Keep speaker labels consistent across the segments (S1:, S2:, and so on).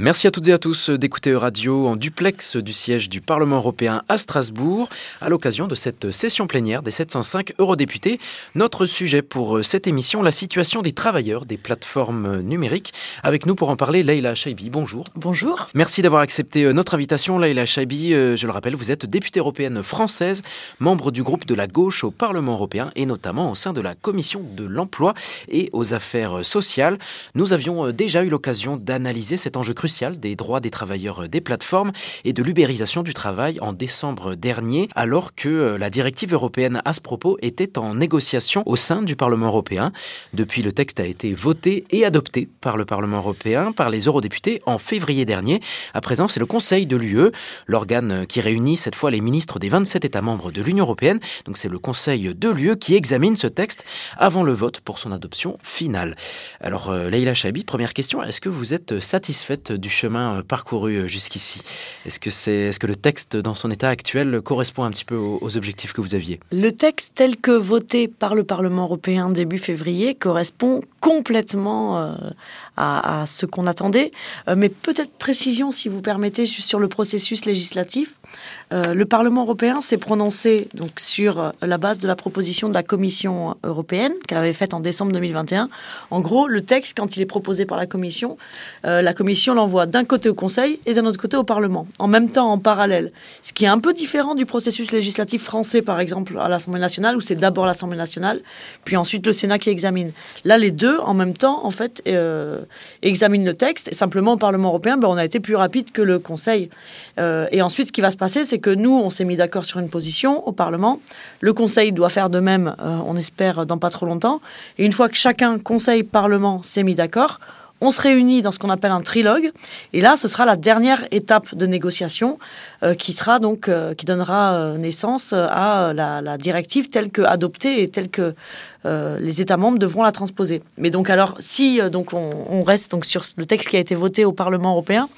S1: Merci à toutes et à tous d'écouter Radio en duplex du siège du Parlement européen à Strasbourg à l'occasion de cette session plénière des 705 eurodéputés. Notre sujet pour cette émission, la situation des travailleurs des plateformes numériques. Avec nous pour en parler, Leïla Chaibi. Bonjour.
S2: Bonjour.
S1: Merci d'avoir accepté notre invitation. Leïla Chaibi, euh, je le rappelle, vous êtes députée européenne française, membre du groupe de la gauche au Parlement européen et notamment au sein de la commission de l'emploi et aux affaires sociales. Nous avions euh, déjà eu l'occasion d'analyser cet enjeu crucial des droits des travailleurs des plateformes et de l'ubérisation du travail en décembre dernier, alors que euh, la directive européenne à ce propos était en négociation au sein du Parlement européen. Depuis, le texte a été voté et adopté par le Parlement européen, par les eurodéputés en février dernier. À présent, c'est le Conseil de l'UE, l'organe qui réunit cette fois les ministres des 27 États membres de l'Union européenne. Donc c'est le Conseil de l'UE qui examine ce texte avant le vote pour son adoption finale. Alors, euh, Leïla Chabi, première question, est-ce que vous êtes satisfaite du chemin euh, parcouru euh, jusqu'ici. Est-ce que, c'est, est-ce que le texte dans son état actuel correspond un petit peu aux, objectifs que vous aviez?
S2: Le texte tel que voté par le Parlement européen début février correspond complètement euh, à, ce qu'on attendait. mais peut-être précision, si vous permettez, sur le processus législatif. Le Parlement européen s'est prononcé donc sur la base de la proposition de la Commission européenne qu'elle avait faite en décembre 2021. En gros, le texte, quand il est proposé par la Commission, la Commission l'envoie d'un côté au Conseil et d'un autre côté au Parlement, en même temps, en parallèle. Ce qui est un peu différent du processus législatif français, par exemple, à l'Assemblée nationale, où c'est d'abord l'Assemblée nationale, puis ensuite le Sénat qui examine. Là, les deux, en même temps, en fait, euh, examinent le texte. Et simplement, au Parlement européen, ben, on a été plus rapide que le Conseil. Euh, et ensuite, ce qui va se c'est que nous, on s'est mis d'accord sur une position au Parlement. Le Conseil doit faire de même, euh, on espère, dans pas trop longtemps. Et une fois que chacun, Conseil, Parlement, s'est mis d'accord, on se réunit dans ce qu'on appelle un trilogue, et là, ce sera la dernière étape de négociation qui sera donc euh, qui donnera euh, naissance à la, directive telle que adoptée et telle que euh, les États membres devront la transposer. Mais donc alors, si euh, donc on, reste donc sur le texte qui a été voté au Parlement européen,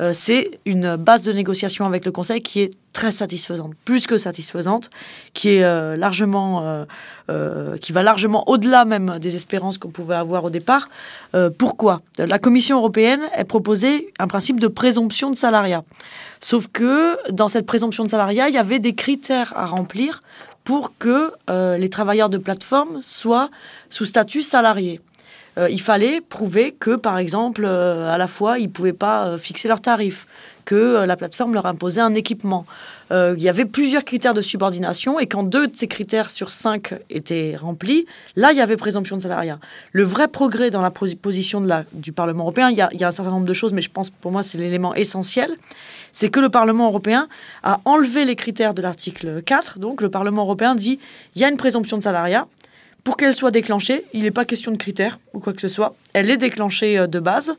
S2: euh, c'est une base de négociation avec le Conseil qui est très satisfaisante, plus que satisfaisante, qui est largement, qui va largement au-delà même des espérances qu'on pouvait avoir au départ. pourquoi? La Commission européenne a proposé un principe de présomption de salariat. Sauf que dans cette présomption de salariat, il y avait des critères à remplir pour que euh, les travailleurs de plateforme soient sous statut salarié. Euh, il fallait prouver que, par exemple, euh, à la fois, ils ne pouvaient pas fixer leurs tarifs, que la plateforme leur imposait un équipement. il y avait plusieurs critères de subordination et quand deux de ces critères sur cinq étaient remplis, là, il y avait présomption de salariat. Le vrai progrès dans la position du Parlement européen, il y, a, il y a un certain nombre de choses, mais je pense pour moi c'est l'élément essentiel, c'est que le Parlement européen a enlevé les critères de l'article 4. Donc le Parlement européen dit il y a une présomption de salariat. Pour qu'elle soit déclenchée, il n'est pas question de critères ou quoi que ce soit. Elle est déclenchée euh, de base,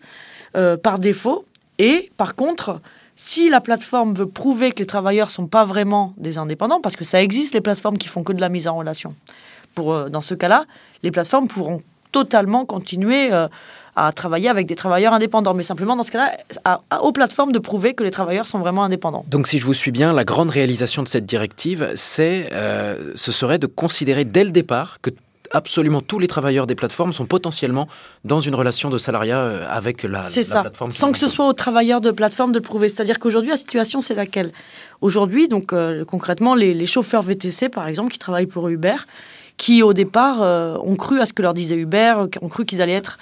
S2: euh, par défaut. Et par contre, si la plateforme veut prouver que les travailleurs sont pas vraiment des indépendants, parce que ça existe les plateformes qui font que de la mise en relation, pour, euh, dans ce cas-là, les plateformes pourront totalement continuer à travailler avec des travailleurs indépendants. Mais simplement, dans ce cas-là, aux plateformes de prouver que les travailleurs sont vraiment indépendants.
S1: Donc, si je vous suis bien, la grande réalisation de cette directive, c'est, euh, ce serait de considérer dès le départ que absolument tous les travailleurs des plateformes sont potentiellement dans une relation de salariat euh, avec la,
S2: c'est ça. Sans que ce soit aux travailleurs de plateforme de le prouver. C'est-à-dire qu'aujourd'hui, la situation, c'est laquelle? Aujourd'hui, donc euh, concrètement, les, chauffeurs VTC, par exemple, qui travaillent pour Uber, qui au départ ont cru à ce que leur disait Uber, ont cru qu'ils allaient être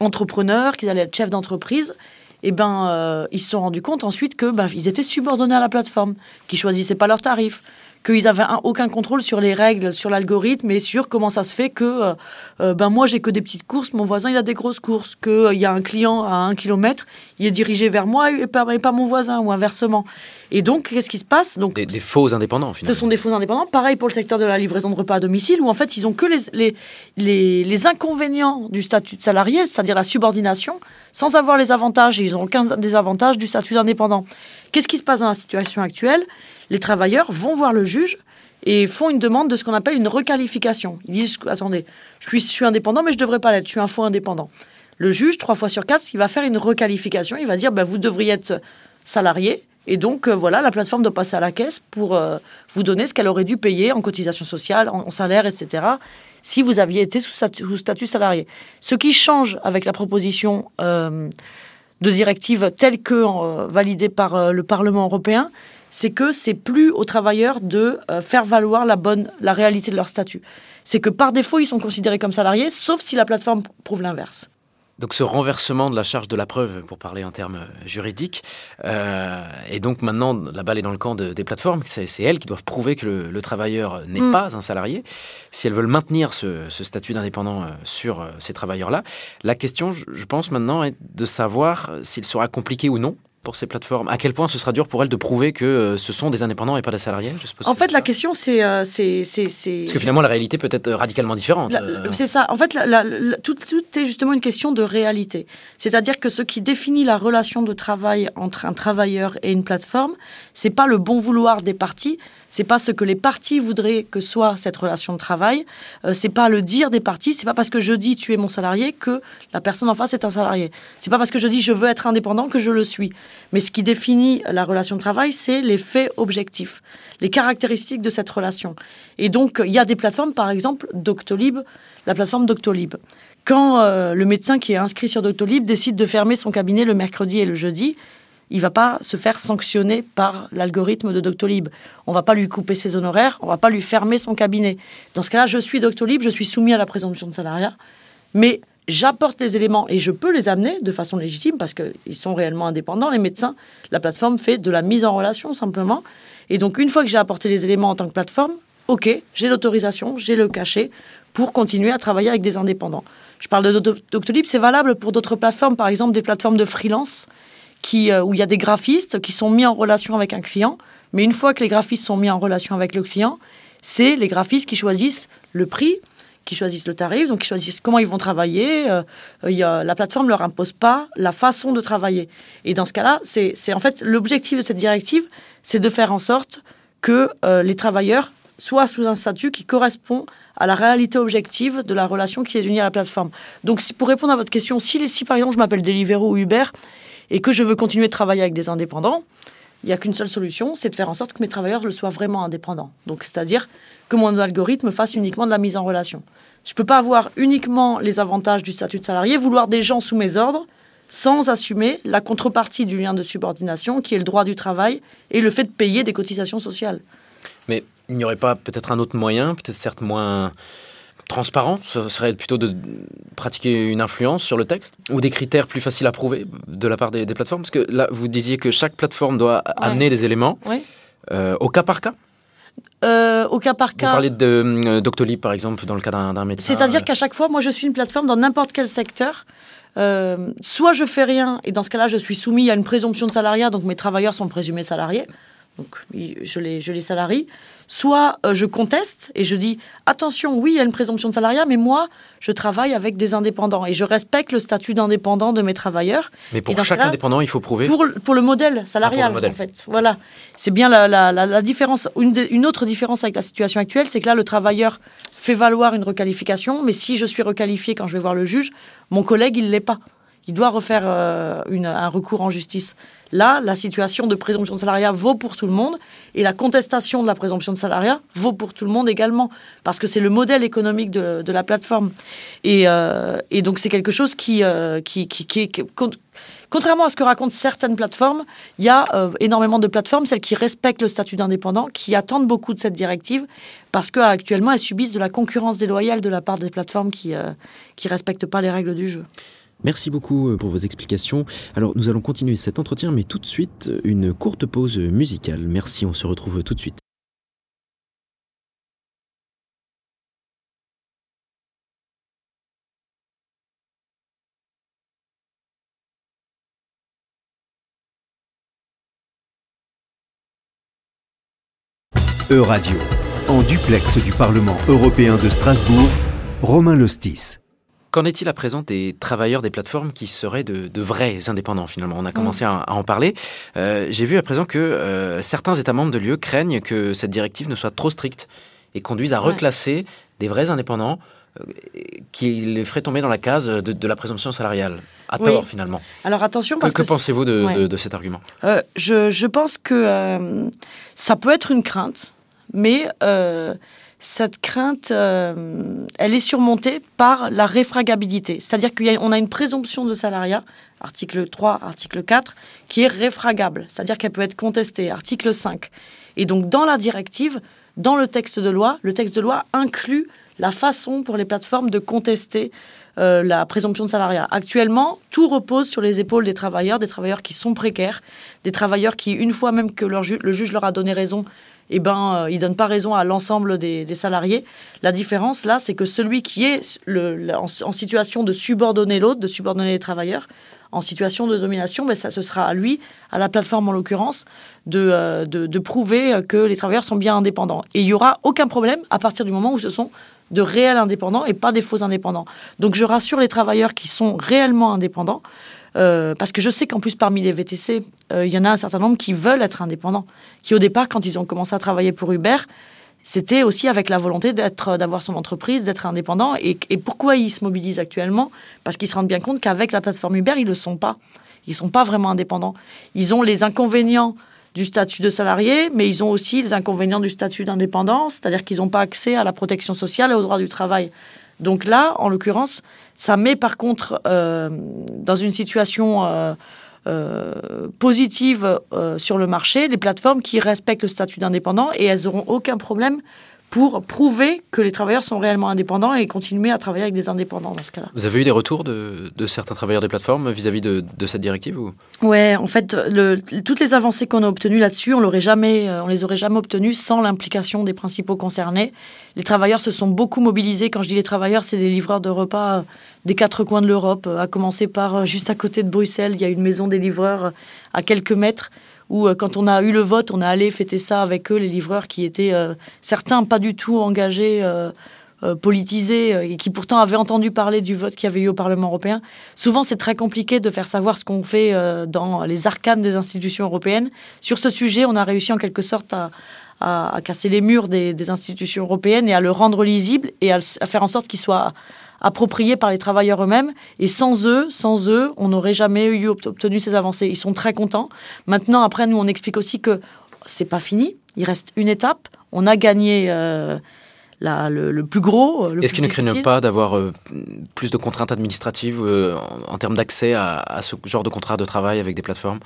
S2: entrepreneurs, qu'ils allaient être chefs d'entreprise, eh ben, euh, ils se sont rendus compte ensuite que ben, ils étaient subordonnés à la plateforme, qu'ils choisissaient pas leurs tarifs, qu'ils avaient aucun contrôle sur les règles, sur l'algorithme et sur comment ça se fait que euh, euh, ben moi j'ai que des petites courses, mon voisin il a des grosses courses, qu'il y a un client à un kilomètre, il est dirigé vers moi et pas, mon voisin ou inversement. Et donc qu'est-ce qui se passe? Donc
S1: des, faux indépendants finalement.
S2: Ce sont des faux indépendants. Pareil pour le secteur de la livraison de repas à domicile où en fait ils ont que les les, les, les inconvénients du statut de salarié, c'est-à-dire la subordination sans avoir les avantages, et ils ont aucun désavantage du statut d'indépendant. Qu'est-ce qui se passe dans la situation actuelle? Les travailleurs vont voir le juge et font une demande de ce qu'on appelle une requalification. Ils disent, attendez, je suis, indépendant, mais je ne devrais pas l'être, je suis un faux indépendant. Le juge, trois fois sur quatre, il va faire une requalification, il va dire, bah, vous devriez être salarié, Et donc, euh, voilà, la plateforme doit passer à la caisse pour euh, vous donner ce qu'elle aurait dû payer en cotisation sociale, en, salaire, etc., si vous aviez été sous, statu- sous statut salarié. Ce qui change avec la proposition euh, de directive telle que validée par le Parlement européen, c'est que c'est plus aux travailleurs de euh, faire valoir la bonne, la réalité de leur statut. C'est que par défaut, ils sont considérés comme salariés, sauf si la plateforme prouve l'inverse.
S1: Donc ce renversement de la charge de la preuve, pour parler en termes euh, juridiques, euh, et donc maintenant la balle est dans le camp de- des plateformes, c'est elles qui doivent prouver que le, le travailleur n'est
S2: Mm.
S1: pas un salarié. Si elles veulent maintenir ce, ce statut d'indépendant sur ces travailleurs-là, la question, je, pense maintenant, est de savoir s'il sera compliqué ou non pour ces plateformes. À quel point ce sera dur pour elles de prouver que euh, ce sont des indépendants et pas des salariés je suppose
S2: En fait, la
S1: ça.
S2: question, c'est... euh, c'est- c'est- c'est-
S1: Parce que finalement, la réalité peut être radicalement différente.
S2: La-
S1: Euh,
S2: C'est ça. En fait, la- la- la- tout, tout est justement une question de réalité. C'est-à-dire que ce qui définit la relation de travail entre un travailleur et une plateforme, c'est pas le bon vouloir des parties, c'est pas ce que les parties voudraient que soit cette relation de travail, euh, c'est pas le dire des parties, c'est pas parce que je dis tu es mon salarié que la personne en face est un salarié. C'est pas parce que je dis je veux être indépendant que je le suis. Mais ce qui définit la relation de travail, c'est les faits objectifs, les caractéristiques de cette relation. Et donc, il y a des plateformes, par exemple, Doctolib, la plateforme Doctolib. Quand euh, le médecin qui est inscrit sur Doctolib décide de fermer son cabinet le mercredi et le jeudi, il va pas se faire sanctionner par l'algorithme de Doctolib. On va pas lui couper ses honoraires, on va pas lui fermer son cabinet. Dans ce cas-là, je suis Doctolib, je suis soumis à la présomption de salariat, mais j'apporte les éléments et je peux les amener de façon légitime parce qu'ils sont réellement indépendants, les médecins. La plateforme fait de la mise en relation simplement. Et donc, une fois que j'ai apporté les éléments en tant que plateforme, OK, j'ai l'autorisation, j'ai le cachet pour continuer à travailler avec des indépendants. Je parle de Doc- Doctolib, c'est valable pour d'autres plateformes, par exemple des plateformes de freelance euh, où il y a des graphistes qui sont mis en relation avec un client. Mais une fois que les graphistes sont mis en relation avec le client, c'est les graphistes qui choisissent le prix, qui choisissent le tarif, donc qui choisissent comment ils vont travailler. Euh, a, la plateforme leur impose pas la façon de travailler. Et dans ce cas-là, c'est en fait l'objectif de cette directive, c'est de faire en sorte que euh, les travailleurs soient sous un statut qui correspond à la réalité objective de la relation qui est unie à la plateforme. Donc, pour répondre à votre question, si, si par exemple je m'appelle Deliveroo ou Uber et que je veux continuer de travailler avec des indépendants, il n'y a qu'une seule solution, c'est de faire en sorte que mes travailleurs le soient vraiment indépendants. Donc, c'est-à-dire que mon algorithme fasse uniquement de la mise en relation. Je ne peux pas avoir uniquement les avantages du statut de salarié, vouloir des gens sous mes ordres, sans assumer la contrepartie du lien de subordination, qui est le droit du travail et le fait de payer des cotisations sociales.
S1: Mais il n'y aurait pas peut-être un autre moyen, peut-être certes moins transparent, ce serait plutôt de pratiquer une influence sur le texte ou des critères plus faciles à prouver de la part des, des plateformes? Parce que là, vous disiez que chaque plateforme doit amener des éléments euh, au cas par cas?
S2: Euh, au cas par
S1: Vous
S2: cas.
S1: parlez de euh, Doctolib, par exemple, dans le cas d'un d'un médecin.
S2: C'est-à-dire qu'à chaque fois, moi, je suis une plateforme dans n'importe quel secteur. Euh, soit je fais rien, et dans ce cas-là, je suis soumis à une présomption de salariat, donc mes travailleurs sont présumés salariés, donc je les, je les salarie. Soit euh, je conteste et je dis attention, oui, il y a une présomption de salariat, mais moi, je travaille avec des indépendants et je respecte le statut d'indépendant de mes travailleurs.
S1: Mais pour chaque indépendant, il faut prouver.
S2: Pour, pour le modèle salarial,
S1: Ah, le modèle.
S2: en fait. Voilà. C'est bien la, la, la, la différence. Une, une autre différence avec la situation actuelle, c'est que là, le travailleur fait valoir une requalification, mais si je suis requalifié quand je vais voir le juge, mon collègue, il l'est pas. Il doit refaire euh, un recours en justice. Là, la situation de présomption de salariat vaut pour tout le monde et la contestation de la présomption de salariat vaut pour tout le monde également parce que c'est le modèle économique de, la plateforme. Et, euh, et donc, c'est quelque chose qui, euh, Contrairement à ce que racontent certaines plateformes, il y a énormément de plateformes, celles qui respectent le statut d'indépendant, qui attendent beaucoup de cette directive, parce qu'actuellement, elles subissent de la concurrence déloyale de la part des plateformes qui ne respectent pas les règles du jeu.
S3: Merci beaucoup euh, pour vos explications. Alors nous allons continuer cet entretien, mais tout de suite euh, une courte pause musicale. Merci, on se retrouve tout de suite.
S4: E-Radio, en duplex du Parlement européen de Strasbourg, Romain Lostis.
S1: Qu'en est-il à présent des travailleurs des plateformes qui seraient de, de vrais indépendants finalement? On a commencé à, à en parler. Euh, J'ai vu à présent que euh, certains États membres de l'UE craignent que cette directive ne soit trop stricte et conduise à
S2: Ouais.
S1: reclasser des vrais indépendants qui les ferait tomber dans la case de, la présomption salariale. À tort, finalement.
S2: Alors attention, parce
S1: que. Que pensez-vous de, cet argument?
S2: Je, je, pense que ça peut être une crainte, mais cette crainte, euh, elle est surmontée par la réfragabilité. C'est-à-dire qu'on a, une présomption de salariat, article 3, article 4, qui est réfragable. C'est-à-dire qu'elle peut être contestée, article 5. Et donc, dans la directive, dans le texte de loi, le texte de loi inclut la façon pour les plateformes de contester euh, la présomption de salariat. Actuellement, tout repose sur les épaules des travailleurs, des travailleurs qui sont précaires, des travailleurs qui, une fois même que le juge leur a donné raison, eh ben, euh, il donne pas raison à l'ensemble des, salariés. La différence là, c'est que celui qui est en, situation de subordonner l'autre, de subordonner les travailleurs, en situation de domination, ben ça, ce sera à lui, à la plateforme en l'occurrence, de, euh, de, prouver que les travailleurs sont bien indépendants. Et il y aura aucun problème à partir du moment où ce sont de réels indépendants et pas des faux indépendants. Donc je rassure les travailleurs qui sont réellement indépendants. Euh, parce que je sais qu'en plus, parmi les VTC, euh, il y en a un certain nombre qui veulent être indépendants. Qui, au départ, quand ils ont commencé à travailler pour Uber, c'était aussi avec la volonté d'être, d'avoir son entreprise, d'être indépendant. Et, pourquoi ils se mobilisent actuellement? Parce qu'ils se rendent bien compte qu'avec la plateforme Uber, ils ne le sont pas. Ils ne sont pas vraiment indépendants. Ils ont les inconvénients du statut de salarié, mais ils ont aussi les inconvénients du statut d'indépendant, c'est-à-dire qu'ils n'ont pas accès à la protection sociale et aux droits du travail. Donc là, en l'occurrence, ça met par contre euh, dans une situation euh, euh, positive sur le marché les plateformes qui respectent le statut d'indépendant et elles n'auront aucun problème pour prouver que les travailleurs sont réellement indépendants et continuer à travailler avec des indépendants dans ce cas-là.
S1: Vous avez eu des retours de, certains travailleurs des plateformes vis-à-vis de, cette directive ou?
S2: Ouais, en fait, le, toutes les avancées qu'on a obtenues là-dessus, on l'aurait jamais, on les aurait jamais obtenues sans l'implication des principaux concernés. Les travailleurs se sont beaucoup mobilisés. Quand je dis les travailleurs, c'est des livreurs de repas des quatre coins de l'Europe, à commencer par euh, juste à côté de Bruxelles, il y a une maison des livreurs euh, à quelques mètres où euh, quand on a eu le vote, on a allé fêter ça avec eux, les livreurs qui étaient certains pas du tout engagés, politisés, et qui pourtant avaient entendu parler du vote qu'il y avait eu au Parlement européen. Souvent, c'est très compliqué de faire savoir ce qu'on fait dans les arcanes des institutions européennes. Sur ce sujet, on a réussi en quelque sorte à, casser les murs des, institutions européennes et à le rendre lisible et à, à faire en sorte qu'il soit appropriés par les travailleurs eux-mêmes. Et sans eux, sans eux, on n'aurait jamais eu obtenu ces avancées. Ils sont très contents. Maintenant, après, nous, on explique aussi que c'est pas fini. Il reste une étape. On a gagné. Euh, le, plus gros.
S1: Est-ce qu'ils ne craignent pas d'avoir euh, plus de contraintes administratives euh, en, termes d'accès à, ce genre de contrat de travail avec des plateformes?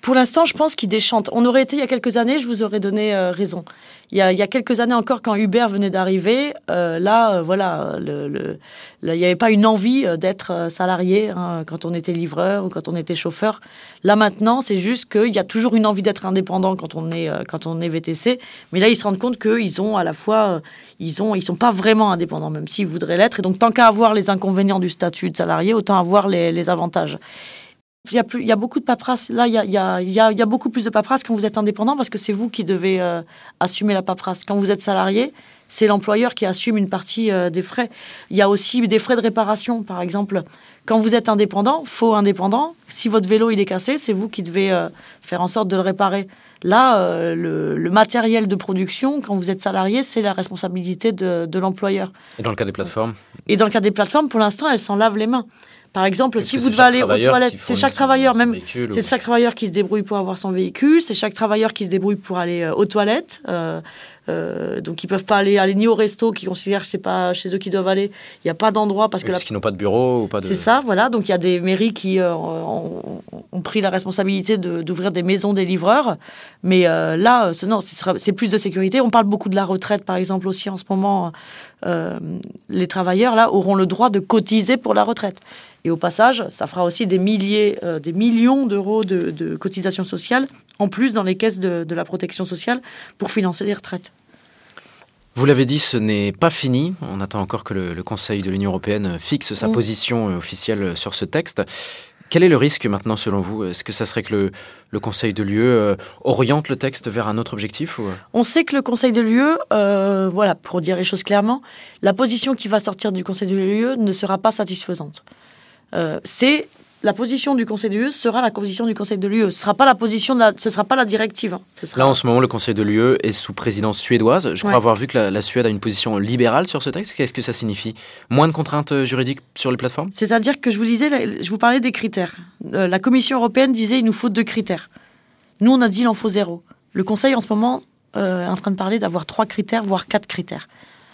S2: Pour l'instant, je pense qu'ils déchantent. On aurait été il y a quelques années, je vous aurais donné euh, raison. Il y, a, il y, a, quelques années encore, quand Uber venait d'arriver, euh, là, euh, voilà, le, le, il n'y avait pas une envie d'être salarié hein, quand on était livreur ou quand on était chauffeur. Là maintenant, c'est juste qu'il y a toujours une envie d'être indépendant quand on est quand on est VTC. Mais là, ils se rendent compte qu'ils ont à la fois, ils ont, ils sont pas vraiment indépendants, même s'ils voudraient l'être. Et donc, tant qu'à avoir les inconvénients du statut de salarié, autant avoir les, les avantages. Il y, a plus, il y a beaucoup de paperasse. Là, il y a, il y, a, il y a beaucoup plus de paperasse quand vous êtes indépendant parce que c'est vous qui devez euh, assumer la paperasse. Quand vous êtes salarié, c'est l'employeur qui assume une partie euh, des frais. Il y a aussi des frais de réparation, par exemple. Quand vous êtes indépendant, faux indépendant, si votre vélo il est cassé, c'est vous qui devez euh, faire en sorte de le réparer. Là, le, le, matériel de production, quand vous êtes salarié, c'est la responsabilité de, de l'employeur.
S1: Et dans le cas des plateformes?
S2: Et dans le cas des plateformes, pour l'instant, elles s'en lavent les mains. Par exemple, si vous devez aller aux toilettes, c'est chaque travailleur, même, c'est chaque travailleur qui se débrouille pour avoir son véhicule, c'est chaque travailleur qui se débrouille pour aller euh, aux toilettes. Euh, euh, donc ils peuvent pas aller, aller ni au resto, qui considèrent, sais pas, chez eux qui doivent aller. Il n'y a pas d'endroit parce que
S1: parce qu'ils n'ont pas de bureau ou pas de.
S2: C'est ça, voilà. Donc il y a des mairies qui ont, pris la responsabilité d'ouvrir des maisons des livreurs, mais là, non, c'est plus de sécurité. On parle beaucoup de la retraite, par exemple aussi en ce moment. les travailleurs là auront le droit de cotiser pour la retraite. Et au passage, ça fera aussi des milliers, euh, des millions d'euros de, cotisations sociales en plus dans les caisses de, la protection sociale pour financer les retraites.
S1: Vous l'avez dit, ce n'est pas fini. On attend encore que le, Conseil de l'Union européenne fixe sa mm. position euh, officielle sur ce texte. Quel est le risque maintenant selon vous? Est-ce que ça serait que le, Conseil de l'UE euh, oriente le texte vers un autre objectif ou...
S2: On sait que le Conseil de l'UE, voilà, pour dire les choses clairement, la position qui va sortir du Conseil de l'UE ne sera pas satisfaisante. Euh, c'est la position du Conseil de l'UE sera la position du Conseil de l'UE. Ce sera pas la position de la, ce sera pas la directive. hein. Ce sera-
S1: Là, en ce moment, le Conseil de l'UE est sous présidence suédoise. Je crois
S2: Ouais.
S1: avoir vu que la, la Suède a une position libérale sur ce texte. Qu'est-ce que ça signifie? Moins de contraintes euh, juridiques sur les plateformes?
S2: C'est-à-dire que je vous disais, je vous parlais des critères. Euh, la Commission européenne disait il nous faut deux critères. Nous, on a dit il en faut zéro. Le Conseil, en ce moment, euh, est en train de parler d'avoir trois critères, voire quatre critères.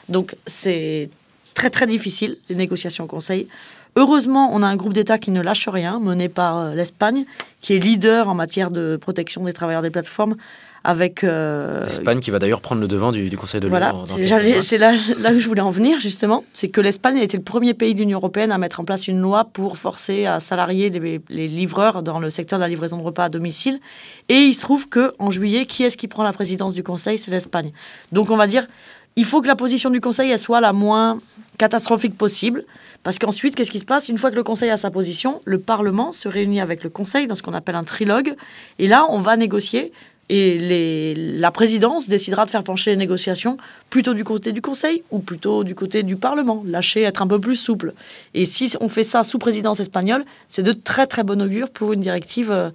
S2: Donc, c'est très, très difficile, les négociations au Conseil. Heureusement, on a un groupe d'États qui ne lâche rien, mené par euh, l'Espagne, qui est leader en matière de protection des travailleurs des plateformes, avec... euh,
S1: L'Espagne qui va d'ailleurs prendre le devant du, du Conseil de l'UE.
S2: voilà, c'est là, là où je voulais en venir justement. C'est que l'Espagne a été le premier pays de l'Union européenne à mettre en place une loi pour forcer à salarier les, les livreurs dans le secteur de la livraison de repas à domicile. Et il se trouve que en juillet, qui est-ce qui prend la présidence du Conseil? C'est l'Espagne. Donc on va dire, il faut que la position du Conseil elle soit la moins catastrophique possible. Parce qu'ensuite, qu'est-ce qui se passe? Une fois que le Conseil a sa position, le Parlement se réunit avec le Conseil dans ce qu'on appelle un trilogue. Et là, on va négocier. Et les, la présidence décidera de faire pencher les négociations plutôt du côté du Conseil ou plutôt du côté du Parlement, lâcher, être un peu plus souple. Et si on fait ça sous présidence espagnole, c'est de très très bon augure pour une directive euh,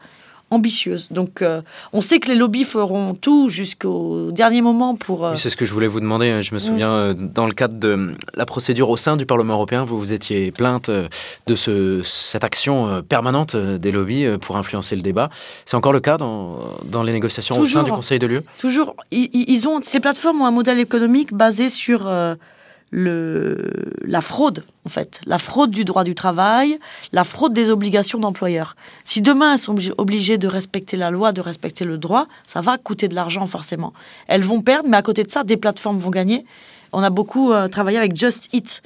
S2: ambitieuse. Donc euh, on sait que les lobbies feront tout jusqu'au dernier moment pour... euh,
S1: Oui, c'est ce que je voulais vous demander. Je me souviens, euh, dans le cadre de euh, la procédure au sein du Parlement européen, vous vous étiez plainte de ce, cette action permanente des lobbies pour influencer le débat. C'est encore le cas dans, dans les négociations au sein du Conseil de l'UE
S2: Toujours, ils, ont, ces plateformes ont un modèle économique basé sur le, la fraude, en fait. La fraude du droit du travail, la fraude des obligations d'employeurs. Si demain elles sont obli- obligées de respecter la loi, de respecter le droit, ça va coûter de l'argent forcément. Elles vont perdre, mais à côté de ça, des plateformes vont gagner. On a beaucoup euh, travaillé avec Just Eat.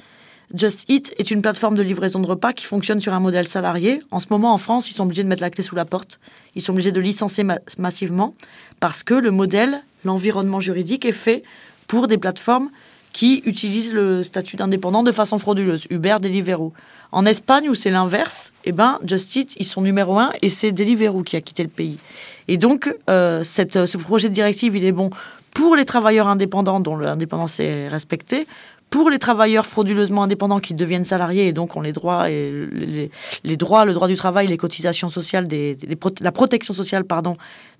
S2: Just Eat est une plateforme de livraison de repas qui fonctionne sur un modèle salarié. En ce moment, en France, ils sont obligés de mettre la clé sous la porte. Ils sont obligés de licencier ma- massivement parce que le modèle, l'environnement juridique est fait pour des plateformes qui utilisent le statut d'indépendant de façon frauduleuse. Uber, Deliveroo. En Espagne, où c'est l'inverse, eh ben, Just ils sont numéro un et c'est Deliveroo qui a quitté le pays. Et donc, euh, cette, ce projet de directive, il est bon pour les travailleurs indépendants dont l'indépendance est respectée, pour les travailleurs frauduleusement indépendants qui deviennent salariés et donc ont les droits les, droits, le droit du travail, les cotisations sociales, la protection sociale pardon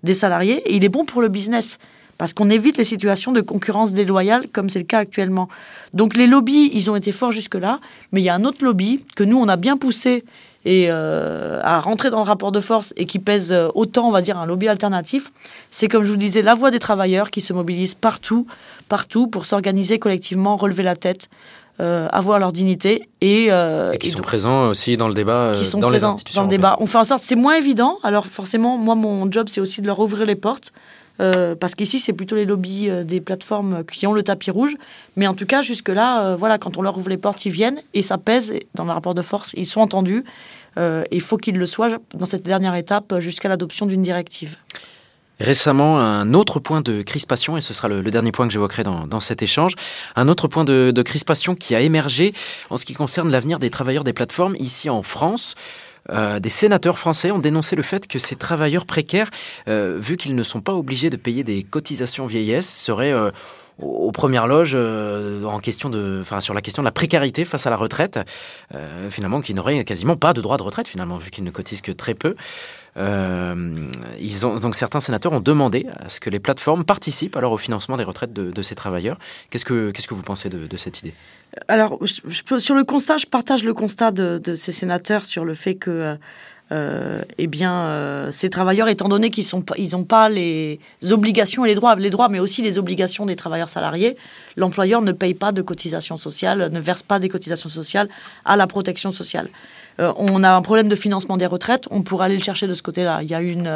S2: des salariés. Et il est bon pour le business parce qu'on évite les situations de concurrence déloyale comme c'est le cas actuellement. Donc les lobbies, ils ont été forts jusque-là, mais il y a un autre lobby que nous, on a bien poussé et euh, à rentrer dans le rapport de force et qui pèse euh, autant, on va dire, un lobby alternatif, c'est comme je vous disais, la voix des travailleurs qui se mobilisent partout, partout pour s'organiser collectivement, relever la tête, euh, avoir leur dignité et, euh,
S1: et qui
S2: et
S1: sont
S2: donc-
S1: présents aussi dans le débat,
S2: qui sont
S1: dans les institutions.
S2: dans le débat. On fait en sorte, c'est moins évident. Alors forcément, moi, mon job, c'est aussi de leur ouvrir les portes. Euh, parce qu'ici, c'est plutôt les lobbies euh, des plateformes qui ont le tapis rouge. Mais en tout cas, jusque-là, euh, voilà, quand on leur ouvre les portes, ils viennent et ça pèse dans le rapport de force. Ils sont entendus. Et il faut qu'ils le soient dans cette dernière étape jusqu'à l'adoption d'une directive.
S1: Récemment, un autre point de crispation, et ce sera le, dernier point que j'évoquerai dans, cet échange, un autre point de crispation qui a émergé en ce qui concerne l'avenir des travailleurs des plateformes ici en France. Euh, des sénateurs français ont dénoncé le fait que ces travailleurs précaires, euh, vu qu'ils ne sont pas obligés de payer des cotisations vieillesse, seraient euh, aux premières loges euh, en question de, enfin, sur la question de la précarité face à la retraite, euh, finalement, qui n'auraient quasiment pas de droit de retraite, finalement, vu qu'ils ne cotisent que très peu. Euh, ils ont, donc certains sénateurs ont demandé à ce que les plateformes participent alors au financement des retraites de, ces travailleurs. Qu'est-ce que, qu'est-ce que vous pensez de, cette idée?
S2: Alors, sur le constat, je partage le constat de ces sénateurs sur le fait que, euh, eh bien, euh, ces travailleurs, étant donné qu'ils pas- ils n'ont pas les obligations et les droits, les droits, mais aussi les obligations des travailleurs salariés, l'employeur ne paye pas de cotisations sociales, ne verse pas des cotisations sociales à la protection sociale. Euh, on a un problème de financement des retraites, on pourrait aller le chercher de ce côté-là. Il y a une,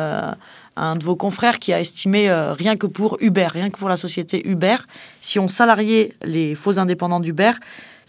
S2: un de vos confrères qui a estimé, rien que pour Uber, rien que pour la société Uber, si on salariait les faux indépendants d'Uber,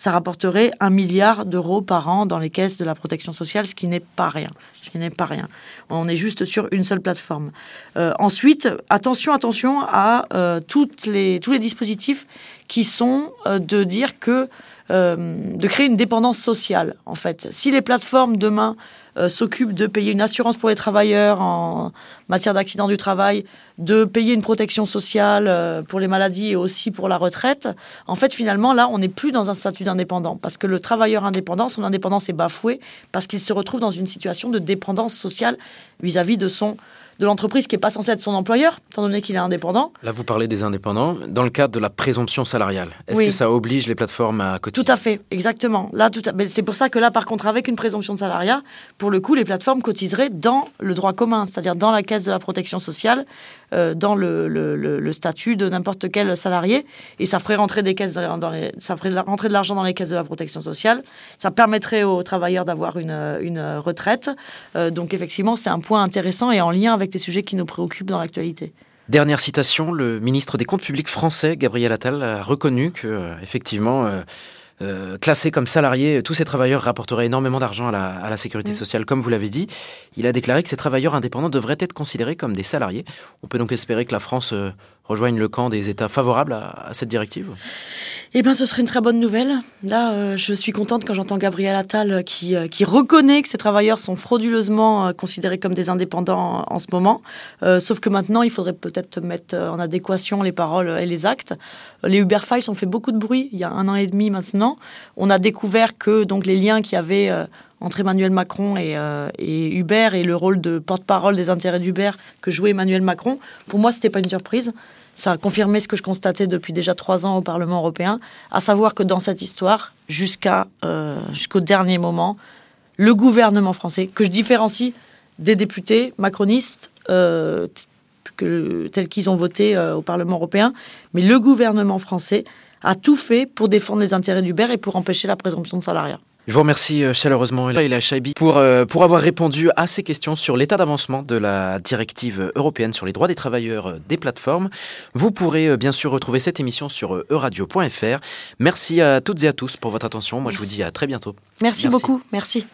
S2: ça rapporterait un milliard d'euros par an dans les caisses de la protection sociale, ce qui n'est pas rien. Ce qui n'est pas rien. On est juste sur une seule plateforme. Euh, ensuite, attention, attention à euh, toutes tous les dispositifs qui sont euh, de dire que de créer une dépendance sociale, en fait. Si les plateformes demain euh, s'occupe de payer une assurance pour les travailleurs en matière d'accident du travail, de payer une protection sociale euh, pour les maladies et aussi pour la retraite, en fait, finalement, là, on n'est plus dans un statut d'indépendant. Parce que le travailleur indépendant, son indépendance est bafouée parce qu'il se retrouve dans une situation de dépendance sociale vis-à-vis de son de l'entreprise qui n'est pas censée être son employeur, étant donné qu'il est indépendant.
S1: Là, vous parlez des indépendants. Dans le cadre de la présomption salariale, est-ce que ça oblige les plateformes à cotiser?
S2: Tout à fait, exactement. Là, tout c'est pour ça que là, par contre, avec une présomption de salariat, pour le coup, les plateformes cotiseraient dans le droit commun, c'est-à-dire dans la caisse de la protection sociale, euh, dans le, statut de n'importe quel salarié, et ça ferait rentrer des caisses ça ferait rentrer de l'argent dans les caisses de la protection sociale. Ça permettrait aux travailleurs d'avoir une, retraite. Euh, donc effectivement, c'est un point intéressant et en lien avec les sujets qui nous préoccupent dans l'actualité.
S1: Dernière citation, le ministre des Comptes publics français, Gabriel Attal, a reconnu que, euh, effectivement, classés comme salariés, tous ces travailleurs rapporteraient énormément d'argent à la, sécurité mm. sociale, comme vous l'avez dit. Il a déclaré que ces travailleurs indépendants devraient être considérés comme des salariés. On peut donc espérer que la France euh, rejoigne le camp des États favorables à, cette directive?
S2: Eh bien, ce serait une très bonne nouvelle. Là, euh, je suis contente quand j'entends Gabriel Attal qui, qui reconnaît que ces travailleurs sont frauduleusement considérés comme des indépendants en, ce moment. sauf que maintenant, il faudrait peut-être mettre en adéquation les paroles et les actes. Les Uber Files ont fait beaucoup de bruit il y a un an et demi maintenant. On a découvert que donc les liens avait euh, entre Emmanuel Macron euh, et, Uber et le rôle de porte-parole des intérêts d'Uber que jouait Emmanuel Macron, pour moi, c'était pas une surprise. Ça a confirmé ce que je constatais depuis déjà trois ans au Parlement européen, à savoir que dans cette histoire, jusqu'à euh, jusqu'au dernier moment, le gouvernement français, que je différencie des députés macronistes tels qu'ils ont voté euh, au Parlement européen, mais le gouvernement français a tout fait pour défendre les intérêts d'Uber et pour empêcher la présomption de salariat.
S1: Je vous remercie euh, chaleureusement, Leila Chaibi, pour, euh, pour avoir répondu à ces questions sur l'état d'avancement de la directive européenne sur les droits des travailleurs des plateformes. Vous pourrez bien sûr retrouver cette émission sur euradio.fr. Merci à toutes et à tous pour votre attention. Moi, je vous dis à très bientôt.
S2: Merci. beaucoup. Merci.